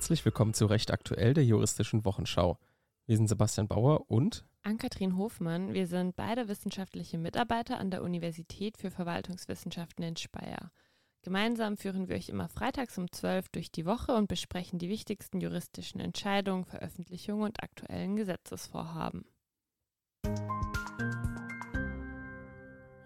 Herzlich willkommen zu Recht aktuell der juristischen Wochenschau. Wir sind Sebastian Bauer und Ann-Kathrin Hofmann. Wir sind beide wissenschaftliche Mitarbeiter an der Universität für Verwaltungswissenschaften in Speyer. Gemeinsam führen wir euch immer freitags um 12 durch die Woche und besprechen die wichtigsten juristischen Entscheidungen, Veröffentlichungen und aktuellen Gesetzesvorhaben.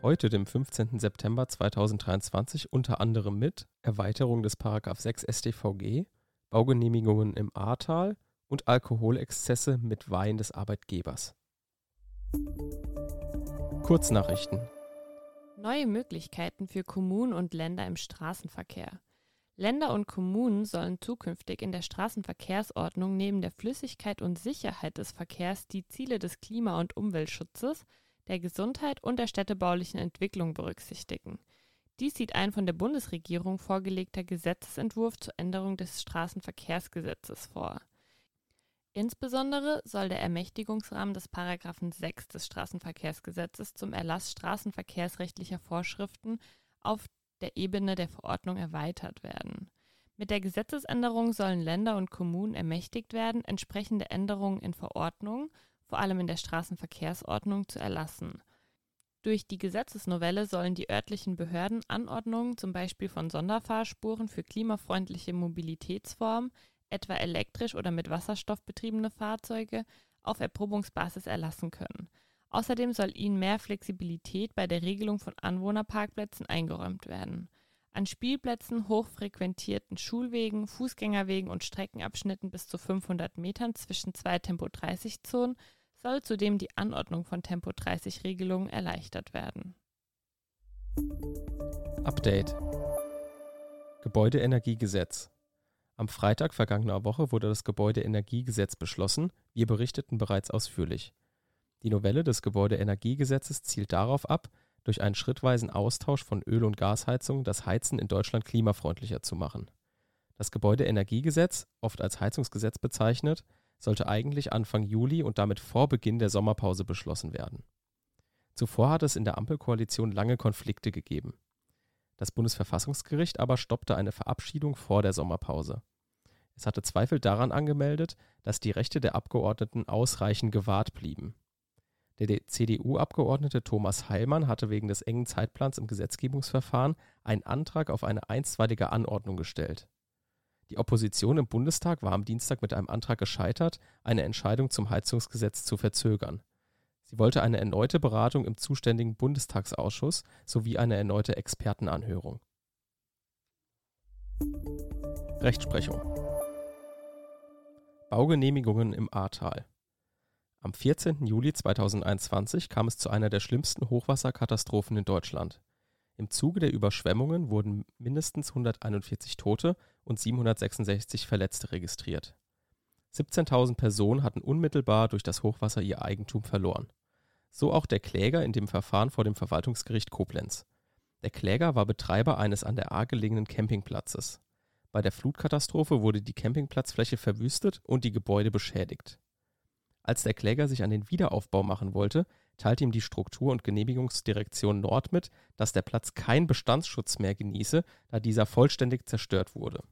Heute, dem 15. September 2023, unter anderem mit Erweiterung des 6 StVG, Baugenehmigungen im Ahrtal und Alkoholexzesse mit Wein des Arbeitgebers. Kurznachrichten. Neue Möglichkeiten für Kommunen und Länder im Straßenverkehr. Länder und Kommunen sollen zukünftig in der Straßenverkehrsordnung neben der Flüssigkeit und Sicherheit des Verkehrs die Ziele des Klima- und Umweltschutzes, der Gesundheit und der städtebaulichen Entwicklung berücksichtigen. Dies sieht ein von der Bundesregierung vorgelegter Gesetzesentwurf zur Änderung des Straßenverkehrsgesetzes vor. Insbesondere soll der Ermächtigungsrahmen des Paragraphen 6 des Straßenverkehrsgesetzes zum Erlass straßenverkehrsrechtlicher Vorschriften auf der Ebene der Verordnung erweitert werden. Mit der Gesetzesänderung sollen Länder und Kommunen ermächtigt werden, entsprechende Änderungen in Verordnungen vor allem in der Straßenverkehrsordnung, zu erlassen. Durch die Gesetzesnovelle sollen die örtlichen Behörden Anordnungen zum Beispiel von Sonderfahrspuren für klimafreundliche Mobilitätsformen, etwa elektrisch oder mit Wasserstoff betriebene Fahrzeuge, auf Erprobungsbasis erlassen können. Außerdem soll ihnen mehr Flexibilität bei der Regelung von Anwohnerparkplätzen eingeräumt werden. An Spielplätzen, hochfrequentierten Schulwegen, Fußgängerwegen und Streckenabschnitten bis zu 500 Metern zwischen zwei Tempo-30-Zonen soll zudem die Anordnung von Tempo-30-Regelungen erleichtert werden. Update Gebäudeenergiegesetz Am Freitag vergangener Woche wurde das Gebäudeenergiegesetz beschlossen, wir berichteten bereits ausführlich. Die Novelle des Gebäudeenergiegesetzes zielt darauf ab, durch einen schrittweisen Austausch von Öl- und Gasheizungen das Heizen in Deutschland klimafreundlicher zu machen. Das Gebäudeenergiegesetz, oft als Heizungsgesetz bezeichnet, sollte eigentlich Anfang Juli und damit vor Beginn der Sommerpause beschlossen werden. Zuvor hat es in der Ampelkoalition lange Konflikte gegeben. Das Bundesverfassungsgericht aber stoppte eine Verabschiedung vor der Sommerpause. Es hatte Zweifel daran angemeldet, dass die Rechte der Abgeordneten ausreichend gewahrt blieben. Der CDU-Abgeordnete Thomas Heilmann hatte wegen des engen Zeitplans im Gesetzgebungsverfahren einen Antrag auf eine einstweilige Anordnung gestellt. Die Opposition im Bundestag war am Dienstag mit einem Antrag gescheitert, eine Entscheidung zum Heizungsgesetz zu verzögern. Sie wollte eine erneute Beratung im zuständigen Bundestagsausschuss sowie eine erneute Expertenanhörung. Rechtsprechung Baugenehmigungen im Ahrtal am 14. Juli 2021 kam es zu einer der schlimmsten Hochwasserkatastrophen in Deutschland. Im Zuge der Überschwemmungen wurden mindestens 141 Tote und 766 Verletzte registriert. 17.000 Personen hatten unmittelbar durch das Hochwasser ihr Eigentum verloren. So auch der Kläger in dem Verfahren vor dem Verwaltungsgericht Koblenz. Der Kläger war Betreiber eines an der Ahr gelegenen Campingplatzes. Bei der Flutkatastrophe wurde die Campingplatzfläche verwüstet und die Gebäude beschädigt. Als der Kläger sich an den Wiederaufbau machen wollte, teilte ihm die Struktur- und Genehmigungsdirektion Nord mit, dass der Platz keinen Bestandsschutz mehr genieße, da dieser vollständig zerstört wurde.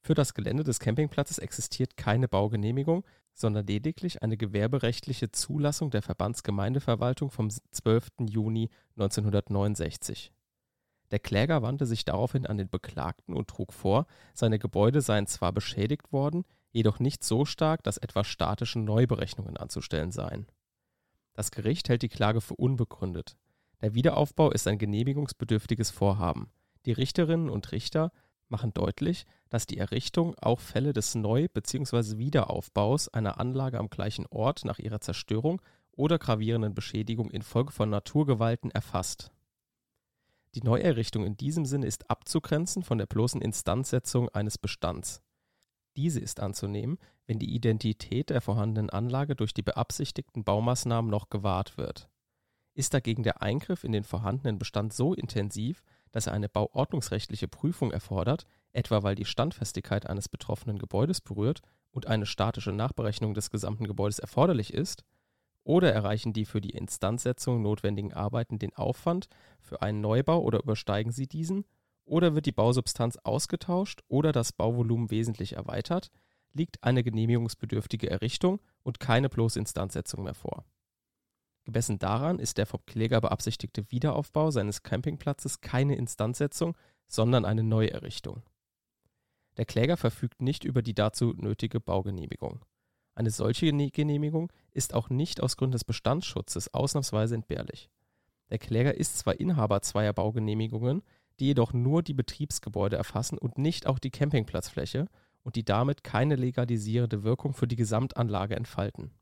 Für das Gelände des Campingplatzes existiert keine Baugenehmigung, sondern lediglich eine gewerberechtliche Zulassung der Verbandsgemeindeverwaltung vom 12. Juni 1969. Der Kläger wandte sich daraufhin an den Beklagten und trug vor, seine Gebäude seien zwar beschädigt worden, jedoch nicht so stark, dass etwa statische Neuberechnungen anzustellen seien. Das Gericht hält die Klage für unbegründet. Der Wiederaufbau ist ein genehmigungsbedürftiges Vorhaben. Die Richterinnen und Richter machen deutlich, dass die Errichtung auch Fälle des Neu- bzw. Wiederaufbaus einer Anlage am gleichen Ort nach ihrer Zerstörung oder gravierenden Beschädigung infolge von Naturgewalten erfasst. Die Neuerrichtung in diesem Sinne ist abzugrenzen von der bloßen Instandsetzung eines Bestands. Diese ist anzunehmen, wenn die Identität der vorhandenen Anlage durch die beabsichtigten Baumaßnahmen noch gewahrt wird. Ist dagegen der Eingriff in den vorhandenen Bestand so intensiv, dass er eine bauordnungsrechtliche Prüfung erfordert, etwa weil die Standfestigkeit eines betroffenen Gebäudes berührt und eine statische Nachberechnung des gesamten Gebäudes erforderlich ist, oder erreichen die für die Instandsetzung notwendigen Arbeiten den Aufwand für einen Neubau oder übersteigen sie diesen, oder wird die Bausubstanz ausgetauscht oder das Bauvolumen wesentlich erweitert, liegt eine genehmigungsbedürftige Errichtung und keine bloße Instandsetzung mehr vor. Gemessen daran ist der vom Kläger beabsichtigte Wiederaufbau seines Campingplatzes keine Instandsetzung, sondern eine Neuerrichtung. Der Kläger verfügt nicht über die dazu nötige Baugenehmigung. Eine solche Genehmigung ist auch nicht aus Gründen des Bestandsschutzes ausnahmsweise entbehrlich. Der Kläger ist zwar Inhaber zweier Baugenehmigungen, die jedoch nur die Betriebsgebäude erfassen und nicht auch die Campingplatzfläche und die damit keine legalisierende Wirkung für die Gesamtanlage entfalten.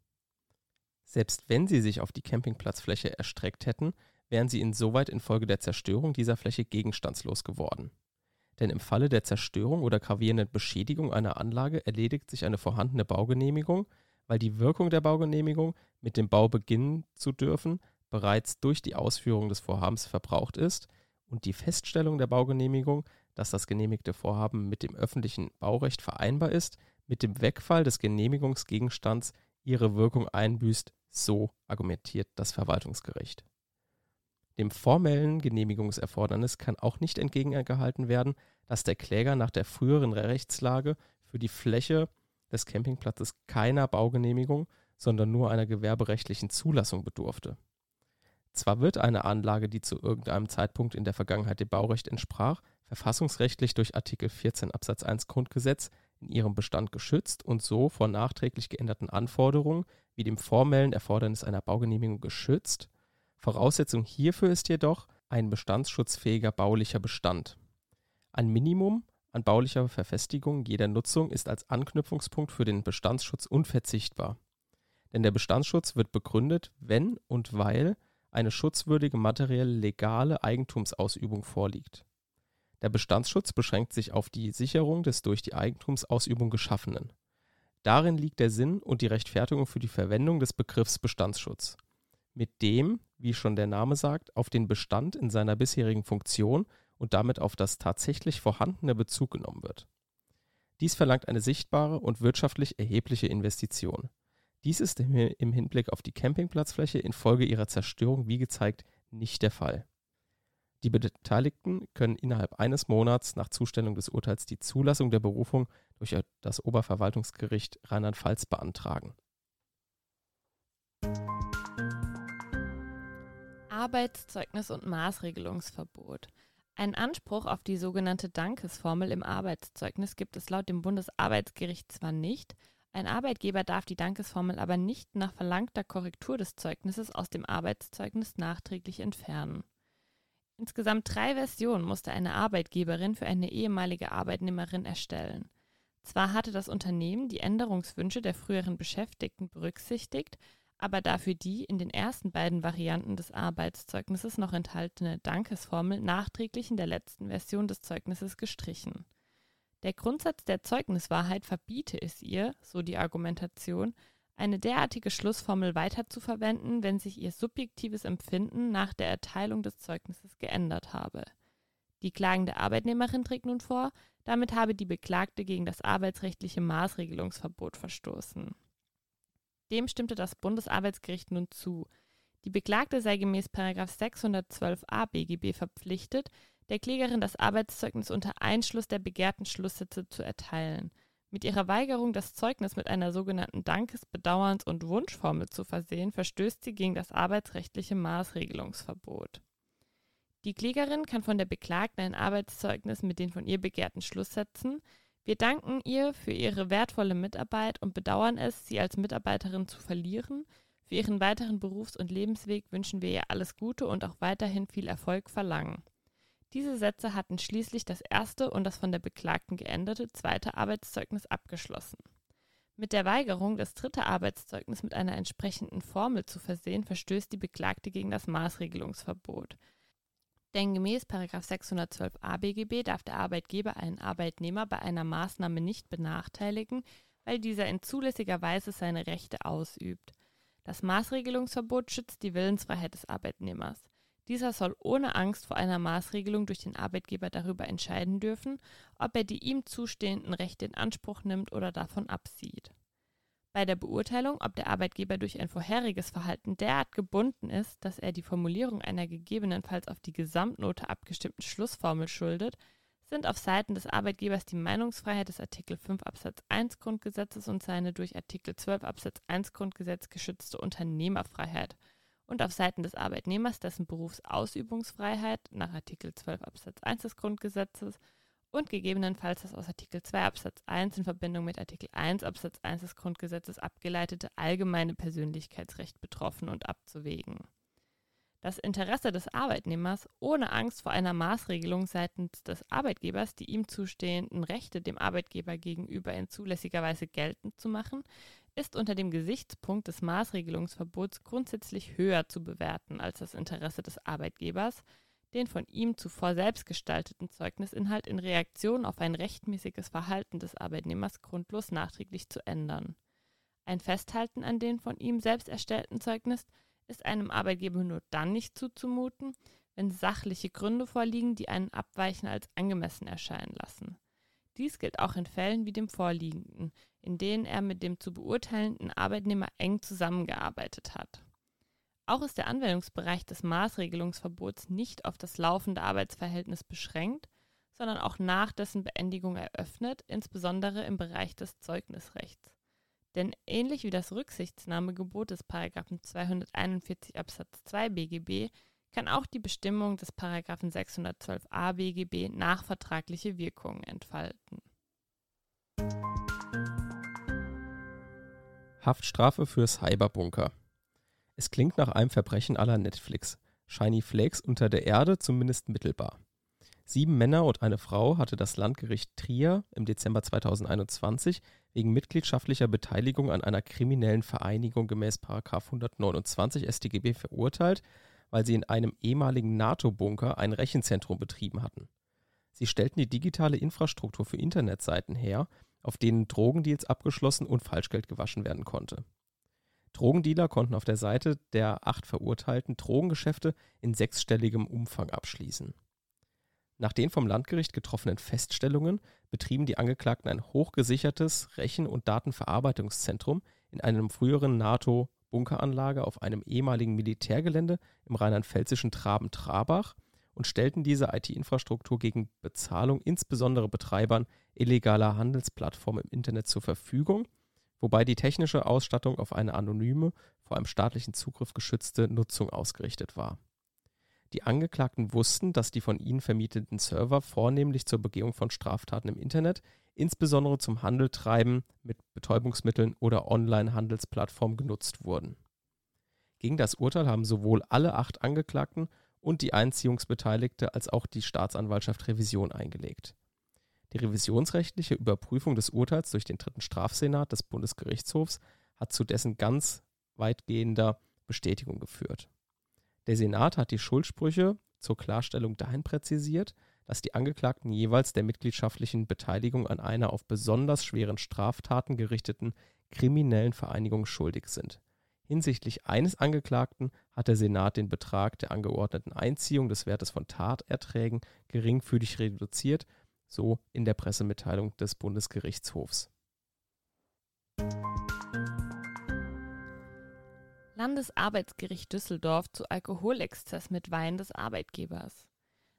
Selbst wenn sie sich auf die Campingplatzfläche erstreckt hätten, wären sie insoweit infolge der Zerstörung dieser Fläche gegenstandslos geworden. Denn im Falle der Zerstörung oder gravierenden Beschädigung einer Anlage erledigt sich eine vorhandene Baugenehmigung, weil die Wirkung der Baugenehmigung, mit dem Bau beginnen zu dürfen, bereits durch die Ausführung des Vorhabens verbraucht ist und die Feststellung der Baugenehmigung, dass das genehmigte Vorhaben mit dem öffentlichen Baurecht vereinbar ist, mit dem Wegfall des Genehmigungsgegenstands ihre Wirkung einbüßt, so argumentiert das Verwaltungsgericht. Dem formellen Genehmigungserfordernis kann auch nicht entgegengehalten werden, dass der Kläger nach der früheren Rechtslage für die Fläche des Campingplatzes keiner Baugenehmigung, sondern nur einer gewerberechtlichen Zulassung bedurfte. Zwar wird eine Anlage, die zu irgendeinem Zeitpunkt in der Vergangenheit dem Baurecht entsprach, verfassungsrechtlich durch Artikel 14 Absatz 1 Grundgesetz in ihrem Bestand geschützt und so vor nachträglich geänderten Anforderungen wie dem formellen Erfordernis einer Baugenehmigung geschützt, Voraussetzung hierfür ist jedoch ein bestandsschutzfähiger baulicher Bestand. Ein Minimum an baulicher Verfestigung jeder Nutzung ist als Anknüpfungspunkt für den Bestandsschutz unverzichtbar. Denn der Bestandsschutz wird begründet, wenn und weil eine schutzwürdige materiell legale Eigentumsausübung vorliegt. Der Bestandsschutz beschränkt sich auf die Sicherung des durch die Eigentumsausübung Geschaffenen. Darin liegt der Sinn und die Rechtfertigung für die Verwendung des Begriffs Bestandsschutz mit dem, wie schon der Name sagt, auf den Bestand in seiner bisherigen Funktion und damit auf das tatsächlich vorhandene Bezug genommen wird. Dies verlangt eine sichtbare und wirtschaftlich erhebliche Investition. Dies ist im Hinblick auf die Campingplatzfläche infolge ihrer Zerstörung, wie gezeigt, nicht der Fall. Die Beteiligten können innerhalb eines Monats nach Zustellung des Urteils die Zulassung der Berufung durch das Oberverwaltungsgericht Rheinland-Pfalz beantragen. Arbeitszeugnis und Maßregelungsverbot. Ein Anspruch auf die sogenannte Dankesformel im Arbeitszeugnis gibt es laut dem Bundesarbeitsgericht zwar nicht, ein Arbeitgeber darf die Dankesformel aber nicht nach verlangter Korrektur des Zeugnisses aus dem Arbeitszeugnis nachträglich entfernen. Insgesamt drei Versionen musste eine Arbeitgeberin für eine ehemalige Arbeitnehmerin erstellen. Zwar hatte das Unternehmen die Änderungswünsche der früheren Beschäftigten berücksichtigt, aber dafür die in den ersten beiden Varianten des Arbeitszeugnisses noch enthaltene Dankesformel nachträglich in der letzten Version des Zeugnisses gestrichen. Der Grundsatz der Zeugniswahrheit verbiete es ihr, so die Argumentation, eine derartige Schlussformel weiterzuverwenden, wenn sich ihr subjektives Empfinden nach der Erteilung des Zeugnisses geändert habe. Die klagende Arbeitnehmerin trägt nun vor, damit habe die Beklagte gegen das arbeitsrechtliche Maßregelungsverbot verstoßen. Dem stimmte das Bundesarbeitsgericht nun zu. Die Beklagte sei gemäß 612a BGB verpflichtet, der Klägerin das Arbeitszeugnis unter Einschluss der begehrten Schlusssätze zu erteilen. Mit ihrer Weigerung, das Zeugnis mit einer sogenannten Dankes-, Bedauerns- und Wunschformel zu versehen, verstößt sie gegen das arbeitsrechtliche Maßregelungsverbot. Die Klägerin kann von der Beklagten ein Arbeitszeugnis mit den von ihr begehrten Schlusssätzen, wir danken ihr für ihre wertvolle Mitarbeit und bedauern es, sie als Mitarbeiterin zu verlieren. Für ihren weiteren Berufs- und Lebensweg wünschen wir ihr alles Gute und auch weiterhin viel Erfolg verlangen. Diese Sätze hatten schließlich das erste und das von der Beklagten geänderte zweite Arbeitszeugnis abgeschlossen. Mit der Weigerung, das dritte Arbeitszeugnis mit einer entsprechenden Formel zu versehen, verstößt die Beklagte gegen das Maßregelungsverbot. Denn gemäß 612a BGB darf der Arbeitgeber einen Arbeitnehmer bei einer Maßnahme nicht benachteiligen, weil dieser in zulässiger Weise seine Rechte ausübt. Das Maßregelungsverbot schützt die Willensfreiheit des Arbeitnehmers. Dieser soll ohne Angst vor einer Maßregelung durch den Arbeitgeber darüber entscheiden dürfen, ob er die ihm zustehenden Rechte in Anspruch nimmt oder davon absieht. Bei der Beurteilung, ob der Arbeitgeber durch ein vorheriges Verhalten derart gebunden ist, dass er die Formulierung einer gegebenenfalls auf die Gesamtnote abgestimmten Schlussformel schuldet, sind auf Seiten des Arbeitgebers die Meinungsfreiheit des Artikel 5 Absatz 1 Grundgesetzes und seine durch Artikel 12 Absatz 1 Grundgesetz geschützte Unternehmerfreiheit und auf Seiten des Arbeitnehmers dessen Berufsausübungsfreiheit nach Artikel 12 Absatz 1 des Grundgesetzes und gegebenenfalls das aus Artikel 2 Absatz 1 in Verbindung mit Artikel 1 Absatz 1 des Grundgesetzes abgeleitete allgemeine Persönlichkeitsrecht betroffen und abzuwägen. Das Interesse des Arbeitnehmers, ohne Angst vor einer Maßregelung seitens des Arbeitgebers die ihm zustehenden Rechte dem Arbeitgeber gegenüber in zulässiger Weise geltend zu machen, ist unter dem Gesichtspunkt des Maßregelungsverbots grundsätzlich höher zu bewerten als das Interesse des Arbeitgebers, den von ihm zuvor selbst gestalteten Zeugnisinhalt in Reaktion auf ein rechtmäßiges Verhalten des Arbeitnehmers grundlos nachträglich zu ändern. Ein Festhalten an den von ihm selbst erstellten Zeugnis ist einem Arbeitgeber nur dann nicht zuzumuten, wenn sachliche Gründe vorliegen, die einen Abweichen als angemessen erscheinen lassen. Dies gilt auch in Fällen wie dem vorliegenden, in denen er mit dem zu beurteilenden Arbeitnehmer eng zusammengearbeitet hat. Auch ist der Anwendungsbereich des Maßregelungsverbots nicht auf das laufende Arbeitsverhältnis beschränkt, sondern auch nach dessen Beendigung eröffnet, insbesondere im Bereich des Zeugnisrechts. Denn ähnlich wie das Rücksichtnahmegebot des 241 Absatz 2 BGB kann auch die Bestimmung des 612a BGB nachvertragliche Wirkungen entfalten. Haftstrafe für Cyberbunker. Es klingt nach einem Verbrechen aller Netflix. Shiny Flakes unter der Erde zumindest mittelbar. Sieben Männer und eine Frau hatte das Landgericht Trier im Dezember 2021 wegen mitgliedschaftlicher Beteiligung an einer kriminellen Vereinigung gemäß 129 StGB verurteilt, weil sie in einem ehemaligen NATO-Bunker ein Rechenzentrum betrieben hatten. Sie stellten die digitale Infrastruktur für Internetseiten her, auf denen Drogendeals abgeschlossen und Falschgeld gewaschen werden konnte. Drogendealer konnten auf der Seite der acht Verurteilten Drogengeschäfte in sechsstelligem Umfang abschließen. Nach den vom Landgericht getroffenen Feststellungen betrieben die Angeklagten ein hochgesichertes Rechen- und Datenverarbeitungszentrum in einem früheren NATO-Bunkeranlage auf einem ehemaligen Militärgelände im rheinland-pfälzischen Traben-Trabach und stellten diese IT-Infrastruktur gegen Bezahlung insbesondere Betreibern illegaler Handelsplattformen im Internet zur Verfügung – wobei die technische Ausstattung auf eine anonyme, vor einem staatlichen Zugriff geschützte Nutzung ausgerichtet war. Die Angeklagten wussten, dass die von ihnen vermieteten Server vornehmlich zur Begehung von Straftaten im Internet, insbesondere zum Handeltreiben mit Betäubungsmitteln oder Online-Handelsplattformen genutzt wurden. Gegen das Urteil haben sowohl alle acht Angeklagten und die Einziehungsbeteiligte als auch die Staatsanwaltschaft Revision eingelegt. Die revisionsrechtliche Überprüfung des Urteils durch den dritten Strafsenat des Bundesgerichtshofs hat zu dessen ganz weitgehender Bestätigung geführt. Der Senat hat die Schuldsprüche zur Klarstellung dahin präzisiert, dass die Angeklagten jeweils der mitgliedschaftlichen Beteiligung an einer auf besonders schweren Straftaten gerichteten kriminellen Vereinigung schuldig sind. Hinsichtlich eines Angeklagten hat der Senat den Betrag der angeordneten Einziehung des Wertes von Taterträgen geringfügig reduziert so in der Pressemitteilung des Bundesgerichtshofs. Landesarbeitsgericht Düsseldorf zu Alkoholexzess mit Wein des Arbeitgebers.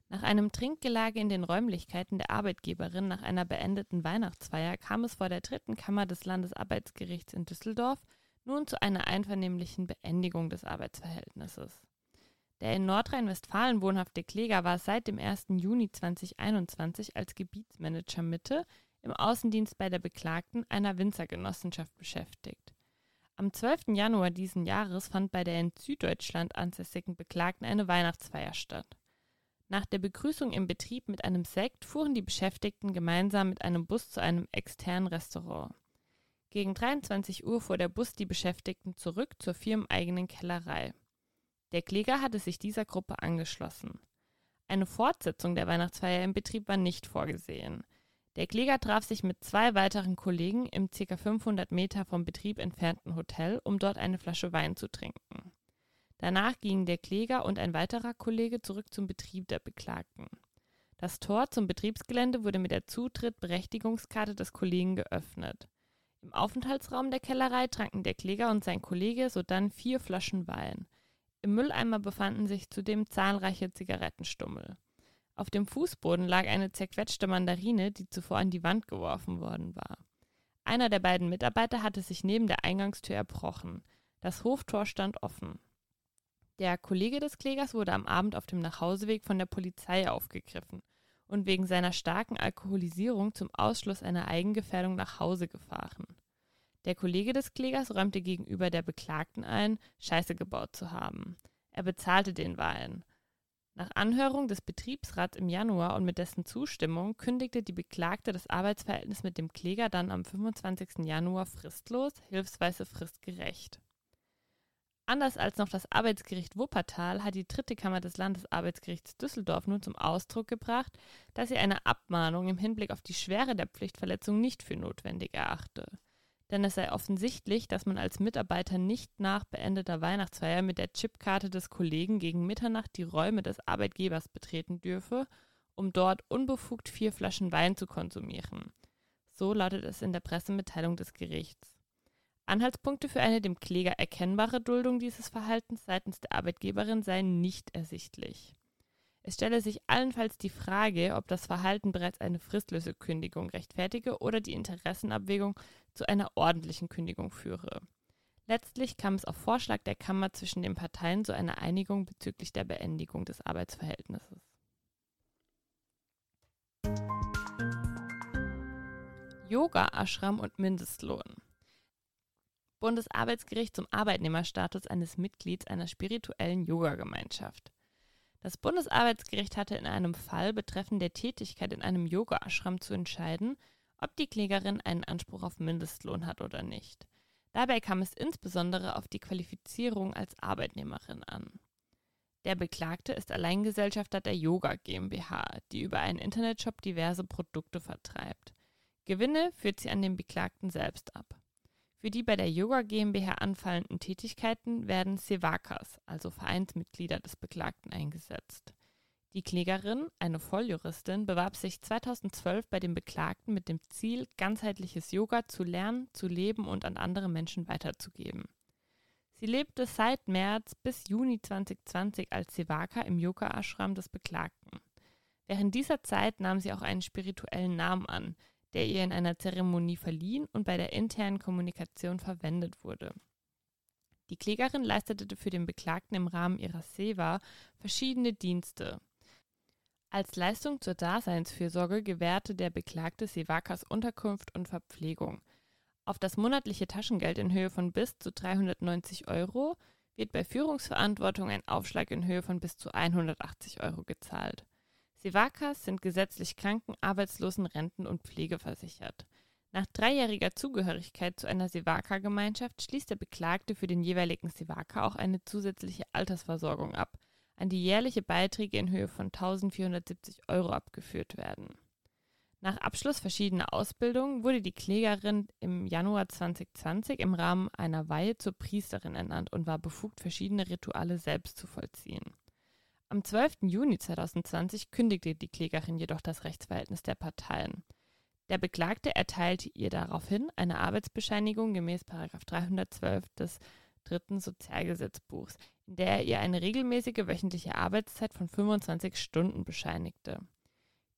Nach einem Trinkgelage in den Räumlichkeiten der Arbeitgeberin nach einer beendeten Weihnachtsfeier kam es vor der dritten Kammer des Landesarbeitsgerichts in Düsseldorf nun zu einer einvernehmlichen Beendigung des Arbeitsverhältnisses. Der in Nordrhein-Westfalen wohnhafte Kläger war seit dem 1. Juni 2021 als Gebietsmanager Mitte im Außendienst bei der Beklagten einer Winzergenossenschaft beschäftigt. Am 12. Januar diesen Jahres fand bei der in Süddeutschland ansässigen Beklagten eine Weihnachtsfeier statt. Nach der Begrüßung im Betrieb mit einem Sekt fuhren die Beschäftigten gemeinsam mit einem Bus zu einem externen Restaurant. Gegen 23 Uhr fuhr der Bus die Beschäftigten zurück zur firmeneigenen Kellerei. Der Kläger hatte sich dieser Gruppe angeschlossen. Eine Fortsetzung der Weihnachtsfeier im Betrieb war nicht vorgesehen. Der Kläger traf sich mit zwei weiteren Kollegen im ca. 500 Meter vom Betrieb entfernten Hotel, um dort eine Flasche Wein zu trinken. Danach gingen der Kläger und ein weiterer Kollege zurück zum Betrieb der Beklagten. Das Tor zum Betriebsgelände wurde mit der Zutrittberechtigungskarte des Kollegen geöffnet. Im Aufenthaltsraum der Kellerei tranken der Kläger und sein Kollege sodann vier Flaschen Wein. Im Mülleimer befanden sich zudem zahlreiche Zigarettenstummel. Auf dem Fußboden lag eine zerquetschte Mandarine, die zuvor an die Wand geworfen worden war. Einer der beiden Mitarbeiter hatte sich neben der Eingangstür erbrochen. Das Hoftor stand offen. Der Kollege des Klägers wurde am Abend auf dem Nachhauseweg von der Polizei aufgegriffen und wegen seiner starken Alkoholisierung zum Ausschluss einer Eigengefährdung nach Hause gefahren. Der Kollege des Klägers räumte gegenüber der Beklagten ein, Scheiße gebaut zu haben. Er bezahlte den Wein. Nach Anhörung des Betriebsrats im Januar und mit dessen Zustimmung kündigte die Beklagte das Arbeitsverhältnis mit dem Kläger dann am 25. Januar fristlos, hilfsweise fristgerecht. Anders als noch das Arbeitsgericht Wuppertal hat die dritte Kammer des Landesarbeitsgerichts Düsseldorf nun zum Ausdruck gebracht, dass sie eine Abmahnung im Hinblick auf die Schwere der Pflichtverletzung nicht für notwendig erachte. Denn es sei offensichtlich, dass man als Mitarbeiter nicht nach beendeter Weihnachtsfeier mit der Chipkarte des Kollegen gegen Mitternacht die Räume des Arbeitgebers betreten dürfe, um dort unbefugt vier Flaschen Wein zu konsumieren. So lautet es in der Pressemitteilung des Gerichts. Anhaltspunkte für eine dem Kläger erkennbare Duldung dieses Verhaltens seitens der Arbeitgeberin seien nicht ersichtlich. Es stelle sich allenfalls die Frage, ob das Verhalten bereits eine fristlose Kündigung rechtfertige oder die Interessenabwägung zu einer ordentlichen Kündigung führe. Letztlich kam es auf Vorschlag der Kammer zwischen den Parteien zu einer Einigung bezüglich der Beendigung des Arbeitsverhältnisses. Yoga, Ashram und Mindestlohn. Bundesarbeitsgericht zum Arbeitnehmerstatus eines Mitglieds einer spirituellen Yoga-Gemeinschaft. Das Bundesarbeitsgericht hatte in einem Fall betreffend der Tätigkeit in einem Yoga-Ashram zu entscheiden, ob die Klägerin einen Anspruch auf Mindestlohn hat oder nicht. Dabei kam es insbesondere auf die Qualifizierung als Arbeitnehmerin an. Der Beklagte ist Alleingesellschafter der Yoga GmbH, die über einen Internetshop diverse Produkte vertreibt. Gewinne führt sie an den Beklagten selbst ab. Für die bei der Yoga GmbH anfallenden Tätigkeiten werden Sevakas, also Vereinsmitglieder des Beklagten, eingesetzt. Die Klägerin, eine Volljuristin, bewarb sich 2012 bei dem Beklagten mit dem Ziel, ganzheitliches Yoga zu lernen, zu leben und an andere Menschen weiterzugeben. Sie lebte seit März bis Juni 2020 als Sevaka im Yoga-Ashram des Beklagten. Während dieser Zeit nahm sie auch einen spirituellen Namen an, der ihr in einer Zeremonie verliehen und bei der internen Kommunikation verwendet wurde. Die Klägerin leistete für den Beklagten im Rahmen ihrer SEWA verschiedene Dienste. Als Leistung zur Daseinsfürsorge gewährte der Beklagte Sevakas Unterkunft und Verpflegung. Auf das monatliche Taschengeld in Höhe von bis zu 390 Euro wird bei Führungsverantwortung ein Aufschlag in Höhe von bis zu 180 Euro gezahlt. Sevakas sind gesetzlich Kranken-, Arbeitslosen-, Renten- und Pflegeversichert. Nach dreijähriger Zugehörigkeit zu einer Sevaka-Gemeinschaft schließt der Beklagte für den jeweiligen Sevaka auch eine zusätzliche Altersversorgung ab, an die jährliche Beiträge in Höhe von 1470 Euro abgeführt werden. Nach Abschluss verschiedener Ausbildungen wurde die Klägerin im Januar 2020 im Rahmen einer Weihe zur Priesterin ernannt und war befugt, verschiedene Rituale selbst zu vollziehen. Am 12. Juni 2020 kündigte die Klägerin jedoch das Rechtsverhältnis der Parteien. Der Beklagte erteilte ihr daraufhin eine Arbeitsbescheinigung gemäß 312 des dritten Sozialgesetzbuchs, in der er ihr eine regelmäßige wöchentliche Arbeitszeit von 25 Stunden bescheinigte.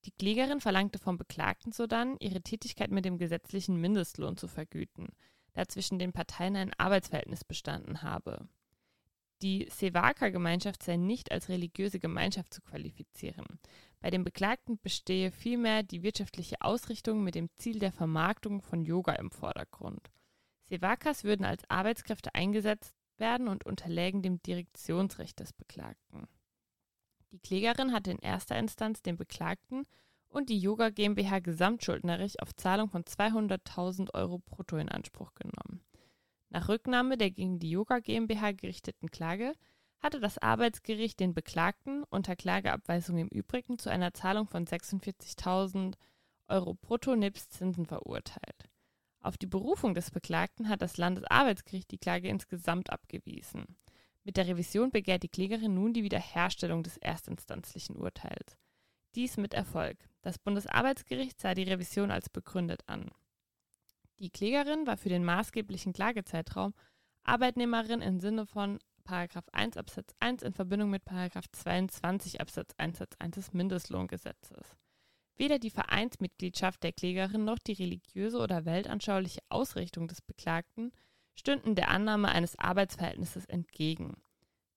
Die Klägerin verlangte vom Beklagten sodann, ihre Tätigkeit mit dem gesetzlichen Mindestlohn zu vergüten, da zwischen den Parteien ein Arbeitsverhältnis bestanden habe. Die Sevaka-Gemeinschaft sei nicht als religiöse Gemeinschaft zu qualifizieren. Bei den Beklagten bestehe vielmehr die wirtschaftliche Ausrichtung mit dem Ziel der Vermarktung von Yoga im Vordergrund. Sevakas würden als Arbeitskräfte eingesetzt werden und unterlägen dem Direktionsrecht des Beklagten. Die Klägerin hatte in erster Instanz den Beklagten und die Yoga GmbH gesamtschuldnerig auf Zahlung von 200.000 Euro brutto in Anspruch genommen. Nach Rücknahme der gegen die Yoga GmbH gerichteten Klage hatte das Arbeitsgericht den Beklagten unter Klageabweisung im Übrigen zu einer Zahlung von 46.000 Euro brutto nebst Zinsen verurteilt. Auf die Berufung des Beklagten hat das Landesarbeitsgericht die Klage insgesamt abgewiesen. Mit der Revision begehrt die Klägerin nun die Wiederherstellung des erstinstanzlichen Urteils. Dies mit Erfolg. Das Bundesarbeitsgericht sah die Revision als begründet an. Die Klägerin war für den maßgeblichen Klagezeitraum Arbeitnehmerin im Sinne von 1 Absatz 1 in Verbindung mit 22 Absatz 1 Satz 1 des Mindestlohngesetzes. Weder die Vereinsmitgliedschaft der Klägerin noch die religiöse oder weltanschauliche Ausrichtung des Beklagten stünden der Annahme eines Arbeitsverhältnisses entgegen.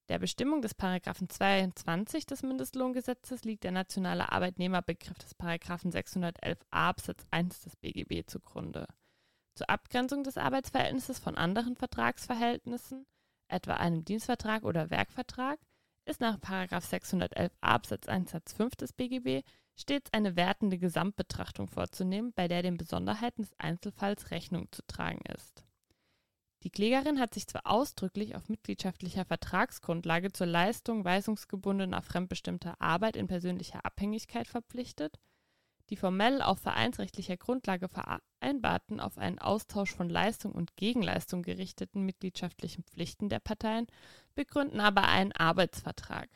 Der Bestimmung des Paragraphen 22 des Mindestlohngesetzes liegt der nationale Arbeitnehmerbegriff des Paragraphen 611a Absatz 1 des BGB zugrunde. Zur Abgrenzung des Arbeitsverhältnisses von anderen Vertragsverhältnissen, etwa einem Dienstvertrag oder Werkvertrag, ist nach 611a Absatz 1 Satz 5 des BGB stets eine wertende Gesamtbetrachtung vorzunehmen, bei der den Besonderheiten des Einzelfalls Rechnung zu tragen ist. Die Klägerin hat sich zwar ausdrücklich auf mitgliedschaftlicher Vertragsgrundlage zur Leistung weisungsgebundener fremdbestimmter Arbeit in persönlicher Abhängigkeit verpflichtet, die formell auf vereinsrechtlicher Grundlage vereinbarten, auf einen Austausch von Leistung und Gegenleistung gerichteten mitgliedschaftlichen Pflichten der Parteien begründen aber einen Arbeitsvertrag.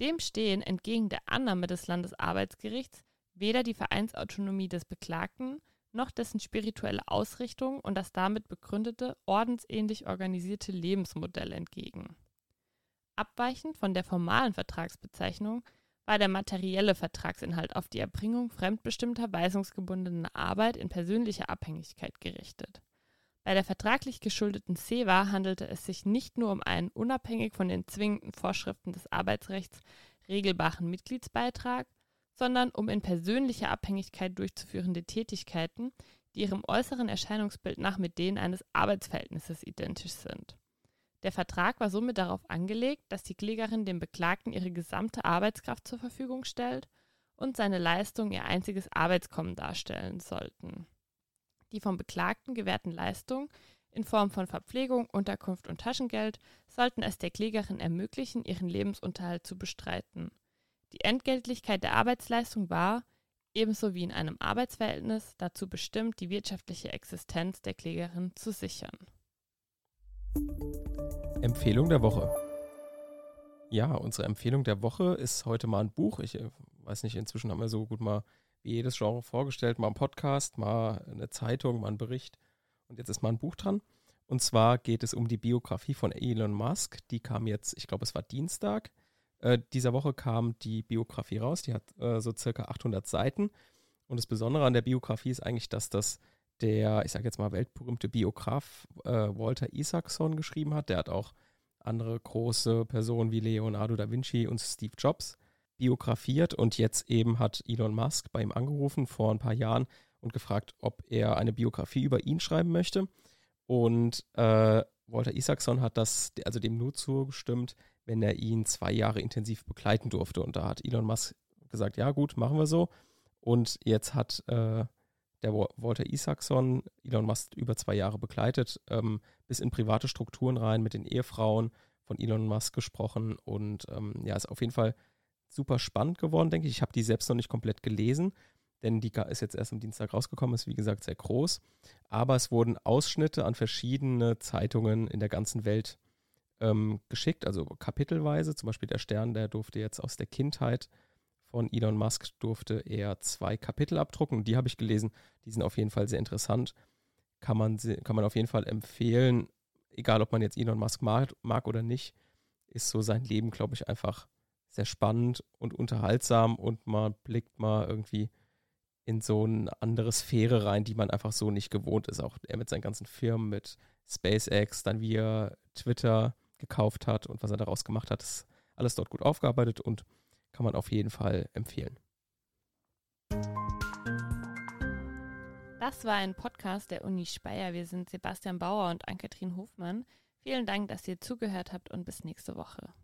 Dem stehen entgegen der Annahme des Landesarbeitsgerichts weder die Vereinsautonomie des Beklagten noch dessen spirituelle Ausrichtung und das damit begründete ordensähnlich organisierte Lebensmodell entgegen. Abweichend von der formalen Vertragsbezeichnung war der materielle Vertragsinhalt auf die Erbringung fremdbestimmter weisungsgebundener Arbeit in persönlicher Abhängigkeit gerichtet. Bei der vertraglich geschuldeten SEWA handelte es sich nicht nur um einen unabhängig von den zwingenden Vorschriften des Arbeitsrechts regelbaren Mitgliedsbeitrag, sondern um in persönlicher Abhängigkeit durchzuführende Tätigkeiten, die ihrem äußeren Erscheinungsbild nach mit denen eines Arbeitsverhältnisses identisch sind. Der Vertrag war somit darauf angelegt, dass die Klägerin dem Beklagten ihre gesamte Arbeitskraft zur Verfügung stellt und seine Leistungen ihr einziges Arbeitskommen darstellen sollten. Die vom Beklagten gewährten Leistungen in Form von Verpflegung, Unterkunft und Taschengeld sollten es der Klägerin ermöglichen, ihren Lebensunterhalt zu bestreiten. Die Entgeltlichkeit der Arbeitsleistung war, ebenso wie in einem Arbeitsverhältnis, dazu bestimmt, die wirtschaftliche Existenz der Klägerin zu sichern. Empfehlung der Woche. Ja, unsere Empfehlung der Woche ist heute mal ein Buch. Ich äh, weiß nicht, inzwischen haben wir so gut mal wie jedes Genre vorgestellt, mal ein Podcast, mal eine Zeitung, mal ein Bericht. Und jetzt ist mal ein Buch dran. Und zwar geht es um die Biografie von Elon Musk. Die kam jetzt, ich glaube, es war Dienstag. Äh, dieser Woche kam die Biografie raus. Die hat äh, so circa 800 Seiten. Und das Besondere an der Biografie ist eigentlich, dass das der, ich sage jetzt mal, weltberühmte Biograf äh, Walter Isaacson geschrieben hat. Der hat auch andere große Personen wie Leonardo da Vinci und Steve Jobs biografiert und jetzt eben hat Elon Musk bei ihm angerufen vor ein paar Jahren und gefragt, ob er eine Biografie über ihn schreiben möchte. Und äh, Walter Isaacson hat das, also dem nur zugestimmt, wenn er ihn zwei Jahre intensiv begleiten durfte. Und da hat Elon Musk gesagt, ja gut, machen wir so. Und jetzt hat äh, der Walter Isaacson Elon Musk über zwei Jahre begleitet, ähm, bis in private Strukturen rein, mit den Ehefrauen von Elon Musk gesprochen und ähm, ja, ist auf jeden Fall super spannend geworden, denke ich. Ich habe die selbst noch nicht komplett gelesen, denn die ist jetzt erst am Dienstag rausgekommen, ist wie gesagt sehr groß. Aber es wurden Ausschnitte an verschiedene Zeitungen in der ganzen Welt ähm, geschickt, also kapitelweise. Zum Beispiel der Stern, der durfte jetzt aus der Kindheit von Elon Musk durfte er zwei Kapitel abdrucken. Die habe ich gelesen. Die sind auf jeden Fall sehr interessant. Kann man, kann man auf jeden Fall empfehlen, egal ob man jetzt Elon Musk mag, mag oder nicht, ist so sein Leben, glaube ich, einfach sehr spannend und unterhaltsam und man blickt mal irgendwie in so eine andere Sphäre rein, die man einfach so nicht gewohnt ist. Auch er mit seinen ganzen Firmen, mit SpaceX, dann wie er Twitter gekauft hat und was er daraus gemacht hat, ist alles dort gut aufgearbeitet und kann man auf jeden Fall empfehlen. Das war ein Podcast der Uni Speyer. Wir sind Sebastian Bauer und Ann-Kathrin Hofmann. Vielen Dank, dass ihr zugehört habt und bis nächste Woche.